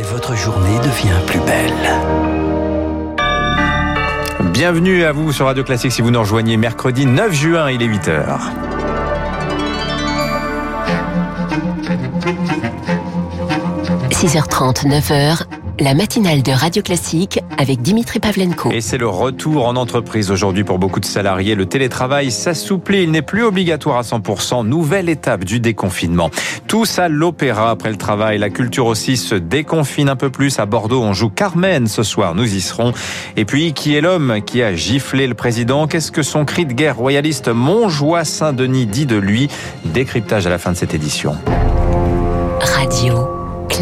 Et votre journée devient plus belle. Bienvenue à vous sur Radio Classique si vous nous rejoignez mercredi 9 juin, il est 8h. – 6h30, 9h, la matinale de Radio Classique avec Dimitri Pavlenko. Et c'est le retour en entreprise aujourd'hui pour beaucoup de salariés. Le télétravail s'assouplit, il n'est plus obligatoire à 100%. Nouvelle étape du déconfinement. Tous à l'opéra après le travail. La culture aussi se déconfine un peu plus. À Bordeaux, on joue Carmen ce soir, nous y serons. Et puis, qui est l'homme qui a giflé le président? Qu'est-ce que son cri de guerre royaliste? Montjoie-Saint-Denis dit de lui Décryptage à la fin de cette édition.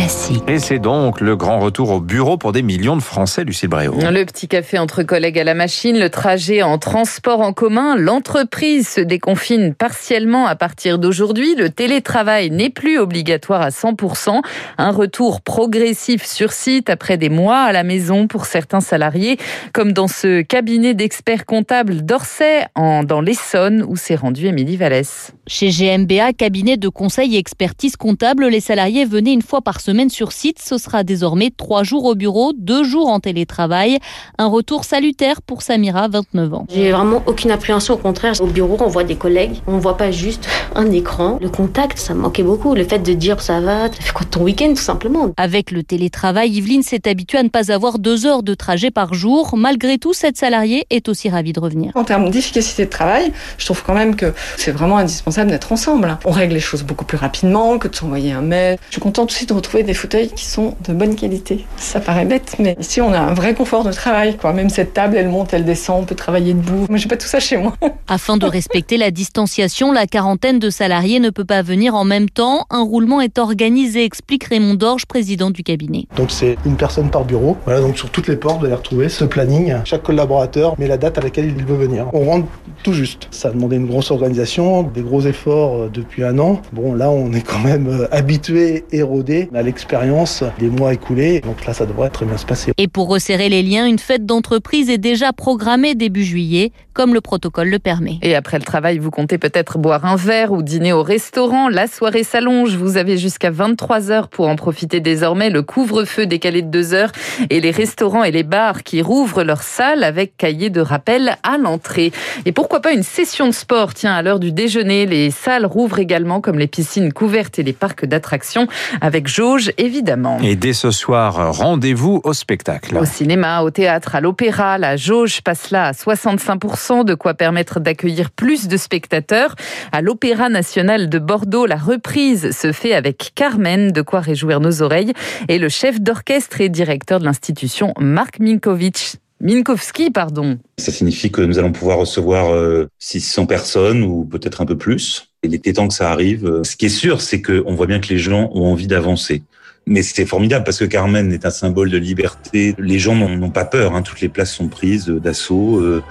Radio. Et c'est donc le grand retour au bureau pour des millions de Français, Lucille Bréau. Le petit café entre collègues à la machine, le trajet en transport en commun, l'entreprise se déconfine partiellement à partir d'aujourd'hui. Le télétravail n'est plus obligatoire à 100%. Un retour progressif sur site après des mois à la maison pour certains salariés, comme dans ce cabinet d'experts comptables d'Orsay, dans l'Essonne, où s'est rendue Émilie Vallès. Chez GMBA, cabinet de conseil et expertise comptable, les salariés venaient une fois par semaine sur site. Ce sera désormais trois jours au bureau, deux jours en télétravail. Un retour salutaire pour Samira, 29 ans. J'ai vraiment aucune appréhension. Au contraire, au bureau, on voit des collègues. On voit pas juste un écran. Le contact, ça me manquait beaucoup. Le fait de dire ça va, tu fais quoi ton week-end tout simplement? Avec le télétravail, Yveline s'est habituée à ne pas avoir deux heures de trajet par jour. Malgré tout, cette salariée est aussi ravie de revenir. En termes d'efficacité de travail, je trouve quand même que c'est vraiment indispensable d'être ensemble. On règle les choses beaucoup plus rapidement que de s'envoyer un mail. Je suis contente aussi de retrouver des fauteuils qui sont de bonne qualité. Ça paraît bête, mais ici on a un vrai confort de travail. Quoi. Même cette table, elle monte, elle descend, on peut travailler debout. Moi, j'ai pas tout ça chez moi. Afin de respecter la distanciation, la quarantaine de salariés ne peut pas venir en même temps. Un roulement est organisé, explique Raymond Dorge, président du cabinet. Donc c'est une personne par bureau. Voilà, donc sur toutes les portes, vous allez retrouver ce planning. Chaque collaborateur met la date à laquelle il veut venir. On rentre tout juste. Ça a demandé une grosse organisation, des gros efforts euh, depuis un an. Bon, là, on est quand même euh, habitué et rodé à l'expérience des mois écoulés. Donc là, ça devrait très bien se passer. Et pour resserrer les liens, une fête d'entreprise est déjà programmée début juillet, comme le protocole le permet. Et après le travail, vous comptez peut-être boire un verre ou dîner au restaurant. La soirée s'allonge. Vous avez jusqu'à 23 heures pour en profiter désormais. Le couvre-feu décalé de 2 heures et les restaurants et les bars qui rouvrent leurs salles avec cahier de rappel à l'entrée. Et pourquoi pas une session de sport? Tiens, à l'heure du déjeuner, les les salles rouvrent également comme les piscines couvertes et les parcs d'attractions avec jauge évidemment. Et dès ce soir, rendez-vous au spectacle. Au cinéma, au théâtre, à l'opéra, la jauge passe là à 65%, de quoi permettre d'accueillir plus de spectateurs. À l'Opéra national de Bordeaux, la reprise se fait avec Carmen, de quoi réjouir nos oreilles, et le chef d'orchestre et directeur de l'institution, Marc Minkovic. Minkowski, pardon. Ça signifie que nous allons pouvoir recevoir 600 euh, personnes ou peut-être un peu plus. Il était temps que ça arrive. Ce qui est sûr, c'est qu'on voit bien que les gens ont envie d'avancer. Mais c'est formidable parce que Carmen est un symbole de liberté. Les gens n'ont pas peur. Hein. Toutes les places sont prises d'assaut. Euh,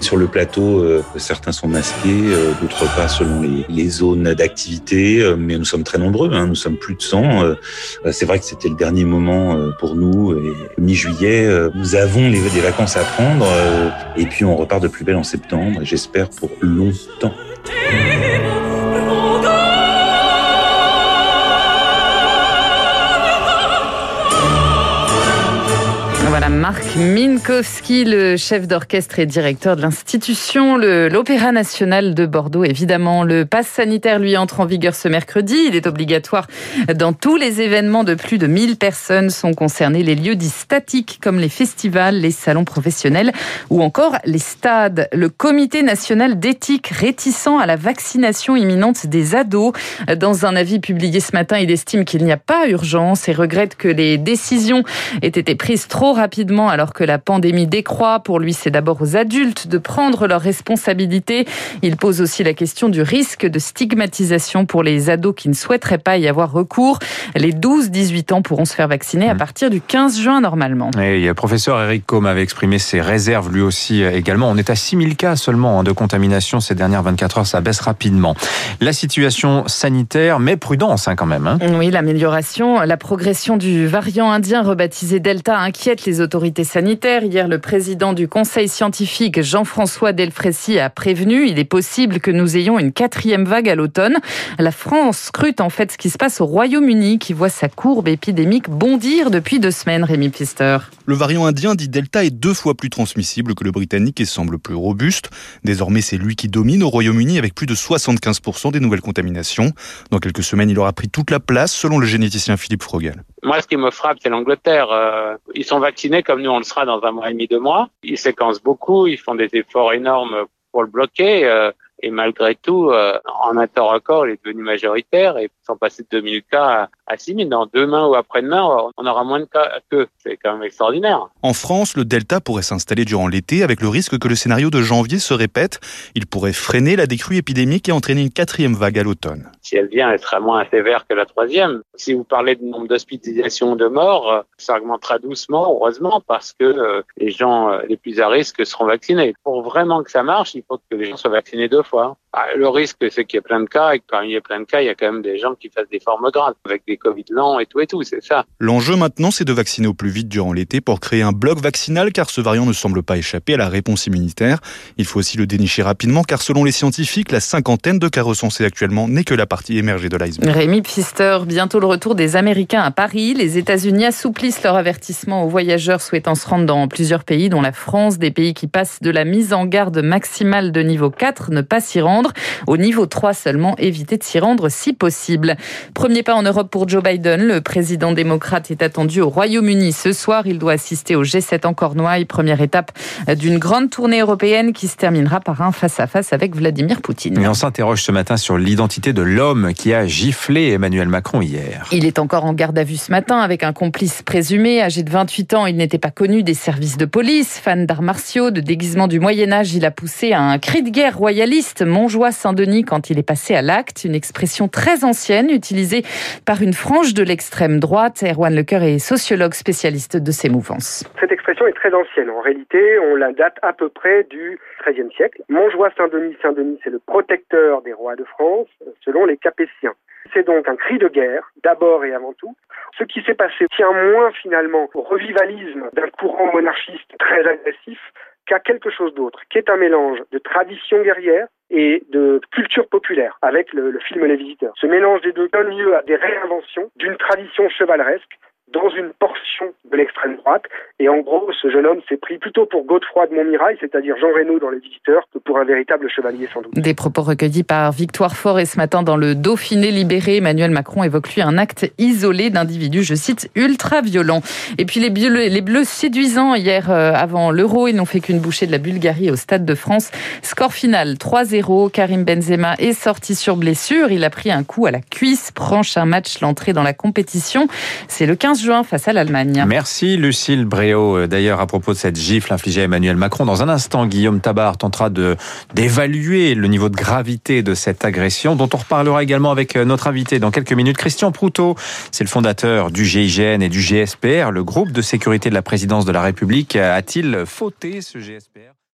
sur le plateau, euh, certains sont masqués, euh, d'autres pas selon les, zones d'activité, euh, mais nous sommes très nombreux, hein, nous sommes plus de 100. c'est vrai que c'était le dernier moment pour nous, et mi-juillet, nous avons les, des vacances à prendre, et puis on repart de plus belle en septembre, j'espère pour longtemps. Marc Minkowski, le chef d'orchestre et directeur de l'institution, l'Opéra national de Bordeaux. Évidemment, le pass sanitaire lui entre en vigueur ce mercredi. Il est obligatoire dans tous les événements de plus de 1000 personnes sont concernés. Les lieux dits statiques comme les festivals, les salons professionnels ou encore les stades. Le comité national d'éthique réticent à la vaccination imminente des ados. Dans un avis publié ce matin, il estime qu'il n'y a pas urgence et regrette que les décisions aient été prises trop rapidement alors que la pandémie décroît. Pour lui, c'est d'abord aux adultes de prendre leurs responsabilités. Il pose aussi la question du risque de stigmatisation pour les ados qui ne souhaiteraient pas y avoir recours. Les 12-18 ans pourront se faire vacciner à mmh. partir du 15 juin normalement. Et le professeur Eric Combe avait exprimé ses réserves lui aussi également. On est à 6000 cas seulement hein, de contamination ces dernières 24 heures. Ça baisse rapidement. La situation sanitaire, mais prudence hein, quand même. Hein. Oui, l'amélioration, la progression du variant indien rebaptisé Delta inquiète les autorités autorités sanitaires. Hier, le président du conseil scientifique, Jean-François Delfrécy, a prévenu il est possible que nous ayons une quatrième vague à l'automne. La France scrute en fait ce qui se passe au Royaume-Uni, qui voit sa courbe épidémique bondir depuis deux semaines, Rémi Pfister. Le variant indien dit Delta est deux fois plus transmissible que le britannique et semble plus robuste. Désormais, c'est lui qui domine au Royaume-Uni avec plus de 75% des nouvelles contaminations. Dans quelques semaines, il aura pris toute la place, selon le généticien Philippe Frogel. Moi, ce qui me frappe, c'est l'Angleterre. Euh, ils sont vaccinés comme nous, on le sera dans un mois et demi, deux mois. Ils séquencent beaucoup, ils font des efforts énormes pour le bloquer. Euh, et malgré tout, euh, en un temps record, il est devenu majoritaire et sont passés de 2000 cas à 6 000. Dans demain ou après-demain, on aura moins de cas que. C'est quand même extraordinaire. En France, le Delta pourrait s'installer durant l'été avec le risque que le scénario de janvier se répète. Il pourrait freiner la décrue épidémique et entraîner une quatrième vague à l'automne. Si elle vient, elle sera moins sévère que la troisième. Si vous parlez du nombre d'hospitalisations de morts, euh, ça augmentera doucement, heureusement, parce que euh, les gens euh, les plus à risque seront vaccinés. Pour vraiment que ça marche, il faut que les gens soient vaccinés deux fois. Ah, le risque, c'est qu'il y ait plein de cas et que parmi les plein de cas, il y a quand même des gens qui fassent des formes graves avec des Covid lents et tout et tout, c'est ça. L'enjeu maintenant, c'est de vacciner au plus vite durant l'été pour créer un bloc vaccinal car ce variant ne semble pas échapper à la réponse immunitaire. Il faut aussi le dénicher rapidement car selon les scientifiques, la cinquantaine de cas recensés actuellement n'est que la partie émergée de l'iceberg. Rémi Pfister, bientôt le retour des Américains à Paris. Les États-Unis assouplissent leur avertissement aux voyageurs souhaitant se rendre dans plusieurs pays, dont la France, des pays qui passent de la mise en garde maximale de niveau 4, ne pas s'y rendre. Au niveau 3 seulement, éviter de s'y rendre si possible. Premier pas en Europe pour Joe Biden. Le président démocrate est attendu au Royaume-Uni ce soir. Il doit assister au G7 en Cornouailles, première étape d'une grande tournée européenne qui se terminera par un face-à-face avec Vladimir Poutine. Et on s'interroge ce matin sur l'identité de l'homme qui a giflé Emmanuel Macron hier. Il est encore en garde à vue ce matin avec un complice présumé. Âgé de 28 ans, il n'était pas connu des services de police. Fan d'arts martiaux, de déguisement du Moyen-Âge, il a poussé à un cri de guerre royaliste. Saint-Denis quand il est passé à l'acte, une expression très ancienne utilisée par une frange de l'extrême droite. Erwan Lecoeur est sociologue spécialiste de ces mouvances. Cette expression est très ancienne. En réalité, on la date à peu près du XIIIe siècle. Montjoie Saint-Denis, Saint-Denis, c'est le protecteur des rois de France, selon les Capétiens. C'est donc un cri de guerre, d'abord et avant tout. Ce qui s'est passé tient moins finalement au revivalisme d'un courant monarchiste très agressif qu'à quelque chose d'autre, qui est un mélange de tradition guerrière et de culture populaire avec le, le, film Les Visiteurs. Ce mélange des deux donne lieu à des réinventions d'une tradition chevaleresque dans une portion de l'extrême droite. Et en gros, ce jeune homme s'est pris plutôt pour Godefroy de Montmirail, c'est-à-dire Jean Reynaud dans Les Visiteurs, que pour un véritable chevalier sans doute. Des propos recueillis par Victoire Fort et ce matin dans le Dauphiné libéré, Emmanuel Macron évoque lui un acte isolé d'individus, je cite, ultra violents. Et puis les bleus, les bleus séduisants hier euh, avant l'Euro, ils n'ont fait qu'une bouchée de la Bulgarie au Stade de France. Score final 3-0, Karim Benzema est sorti sur blessure, il a pris un coup à la cuisse, un match l'entrée dans la compétition. C'est le 15 juin face à l'Allemagne. Merci Lucille Bréau. D'ailleurs, à propos de cette gifle infligée à Emmanuel Macron, dans un instant, Guillaume Tabar tentera d'évaluer le niveau de gravité de cette agression, dont on reparlera également avec notre invité dans quelques minutes, Christian Proutot. C'est le fondateur du GIGN et du GSPR, le groupe de sécurité de la présidence de la République. A-t-il fauté ce GSPR